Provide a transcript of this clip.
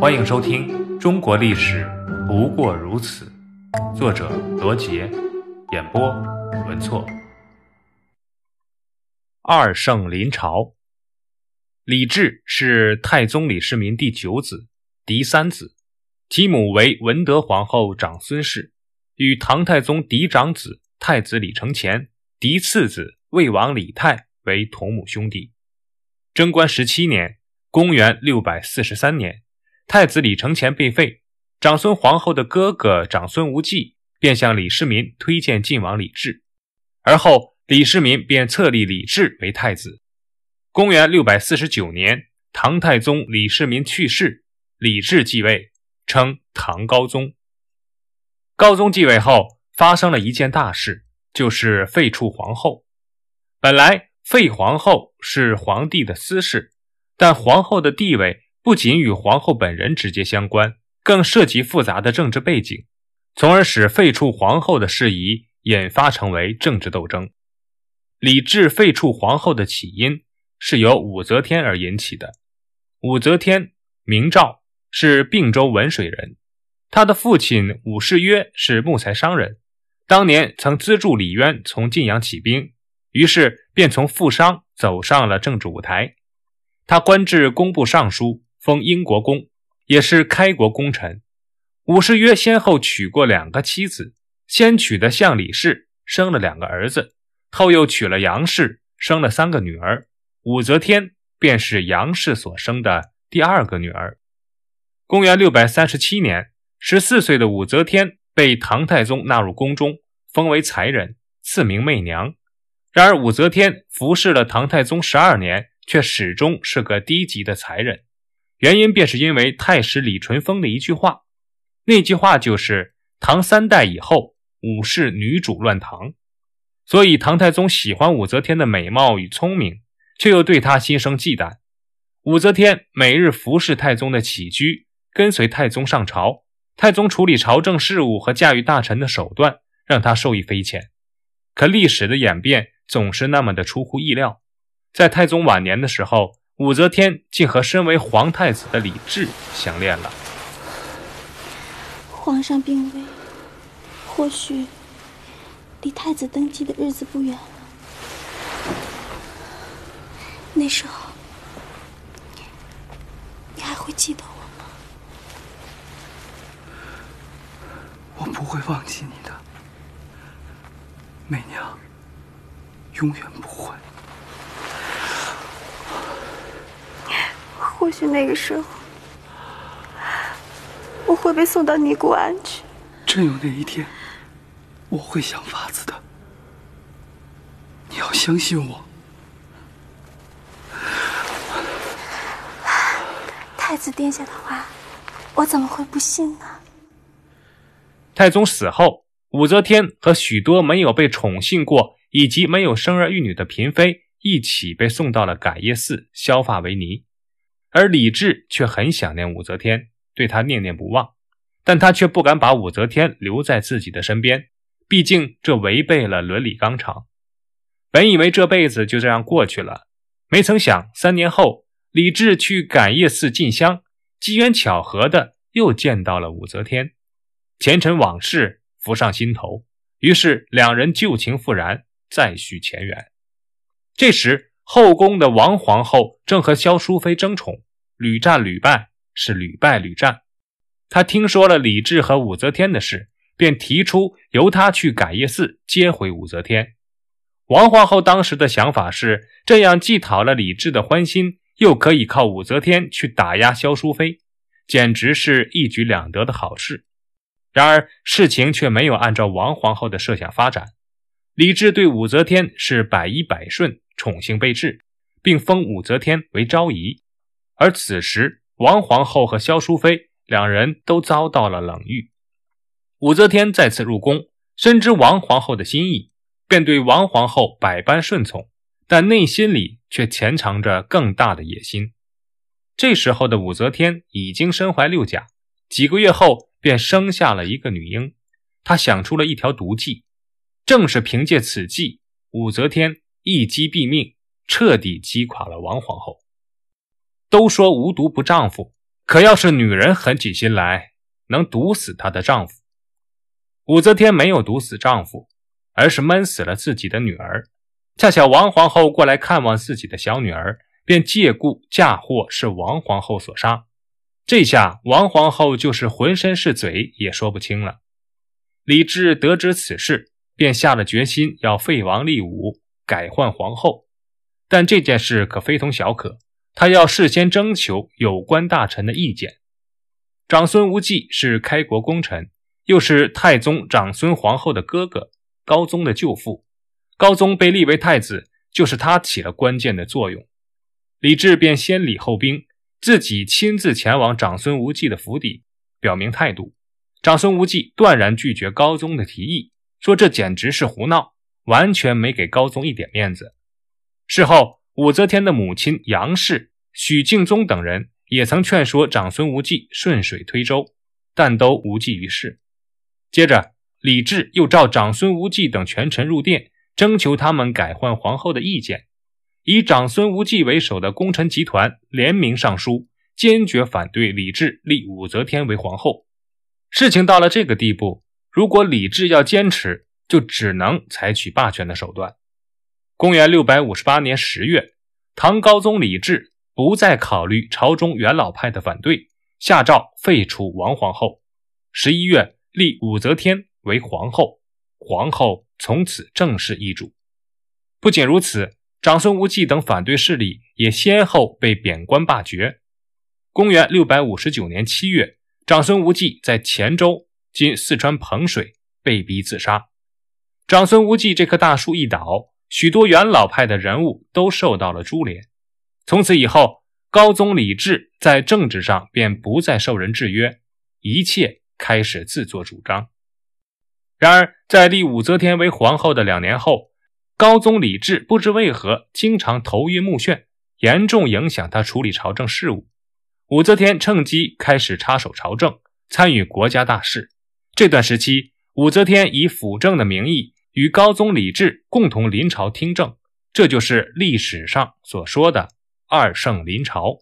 欢迎收听《中国历史不过如此》，作者罗杰，演播文措。二圣临朝，李治是太宗李世民第九子，嫡三子，其母为文德皇后长孙氏，与唐太宗嫡长子太子李承乾、嫡次子魏王李泰为同母兄弟。贞观十七年（公元六百四十三年）。太子李承乾被废，长孙皇后的哥哥长孙无忌便向李世民推荐晋王李治，而后李世民便册立李治为太子。公元六百四十九年，唐太宗李世民去世，李治继位，称唐高宗。高宗继位后，发生了一件大事，就是废黜皇后。本来废皇后是皇帝的私事，但皇后的地位。不仅与皇后本人直接相关，更涉及复杂的政治背景，从而使废黜皇后的事宜引发成为政治斗争。李治废黜皇后的起因是由武则天而引起的。武则天名诏，是并州文水人，他的父亲武士约是木材商人，当年曾资助李渊从晋阳起兵，于是便从富商走上了政治舞台。他官至工部尚书。封英国公，也是开国功臣。武士约先后娶过两个妻子，先娶的向李氏生了两个儿子，后又娶了杨氏，生了三个女儿。武则天便是杨氏所生的第二个女儿。公元六百三十七年，十四岁的武则天被唐太宗纳入宫中，封为才人，赐名媚娘。然而，武则天服侍了唐太宗十二年，却始终是个低级的才人。原因便是因为太史李淳风的一句话，那句话就是“唐三代以后，武氏女主乱唐”，所以唐太宗喜欢武则天的美貌与聪明，却又对她心生忌惮。武则天每日服侍太宗的起居，跟随太宗上朝，太宗处理朝政事务和驾驭大臣的手段，让她受益匪浅。可历史的演变总是那么的出乎意料，在太宗晚年的时候。武则天竟和身为皇太子的李治相恋了。皇上病危，或许离太子登基的日子不远了。那时候，你还会记得我吗？我不会忘记你的，媚娘，永远不会。或许那个时候，我会被送到尼姑庵去。真有那一天，我会想法子的。你要相信我。太子殿下的话，我怎么会不信呢？太宗死后，武则天和许多没有被宠幸过以及没有生儿育女的嫔妃一起被送到了改业寺削发为尼。而李治却很想念武则天，对她念念不忘，但他却不敢把武则天留在自己的身边，毕竟这违背了伦理纲常。本以为这辈子就这样过去了，没曾想三年后，李治去感业寺进香，机缘巧合的又见到了武则天，前尘往事浮上心头，于是两人旧情复燃，再续前缘。这时。后宫的王皇后正和萧淑妃争宠，屡战屡败，是屡败屡战。她听说了李治和武则天的事，便提出由她去改业寺接回武则天。王皇后当时的想法是，这样既讨了李治的欢心，又可以靠武则天去打压萧淑妃，简直是一举两得的好事。然而事情却没有按照王皇后的设想发展，李治对武则天是百依百顺。宠幸备至，并封武则天为昭仪。而此时，王皇后和萧淑妃两人都遭到了冷遇。武则天再次入宫，深知王皇后的心意，便对王皇后百般顺从，但内心里却潜藏着更大的野心。这时候的武则天已经身怀六甲，几个月后便生下了一个女婴。她想出了一条毒计，正是凭借此计，武则天。一击毙命，彻底击垮了王皇后。都说无毒不丈夫，可要是女人狠起心来，能毒死她的丈夫。武则天没有毒死丈夫，而是闷死了自己的女儿。恰巧王皇后过来看望自己的小女儿，便借故嫁祸是王皇后所杀。这下王皇后就是浑身是嘴也说不清了。李治得知此事，便下了决心要废王立武，改换皇后。但这件事可非同小可，他要事先征求有关大臣的意见。长孙无忌是开国功臣，又是太宗长孙皇后的哥哥，高宗的舅父。高宗被立为太子，就是他起了关键的作用。李治便先礼后兵。自己亲自前往长孙无忌的府邸，表明态度。长孙无忌断然拒绝高宗的提议，说这简直是胡闹，完全没给高宗一点面子。事后，武则天的母亲杨氏、许敬宗等人也曾劝说长孙无忌顺水推舟，但都无济于事。接着，李治又召长孙无忌等权臣入殿，征求他们改换皇后的意见。以长孙无忌为首的功臣集团联名上书，坚决反对李治立武则天为皇后。事情到了这个地步，如果李治要坚持，就只能采取霸权的手段。公元六百五十八年十月，唐高宗李治不再考虑朝中元老派的反对，下诏废除王皇后。十一月，立武则天为皇后，皇后从此正式易主。不仅如此。长孙无忌等反对势力也先后被贬官罢爵。公元六百五十九年七月，长孙无忌在黔州（今四川彭水）被逼自杀。长孙无忌这棵大树一倒，许多元老派的人物都受到了株连。从此以后，高宗李治在政治上便不再受人制约，一切开始自作主张。然而，在立武则天为皇后的两年后，高宗李治不知为何经常头晕目眩，严重影响他处理朝政事务。武则天趁机开始插手朝政，参与国家大事。这段时期，武则天以辅政的名义与高宗李治共同临朝听政，这就是历史上所说的“二圣临朝”。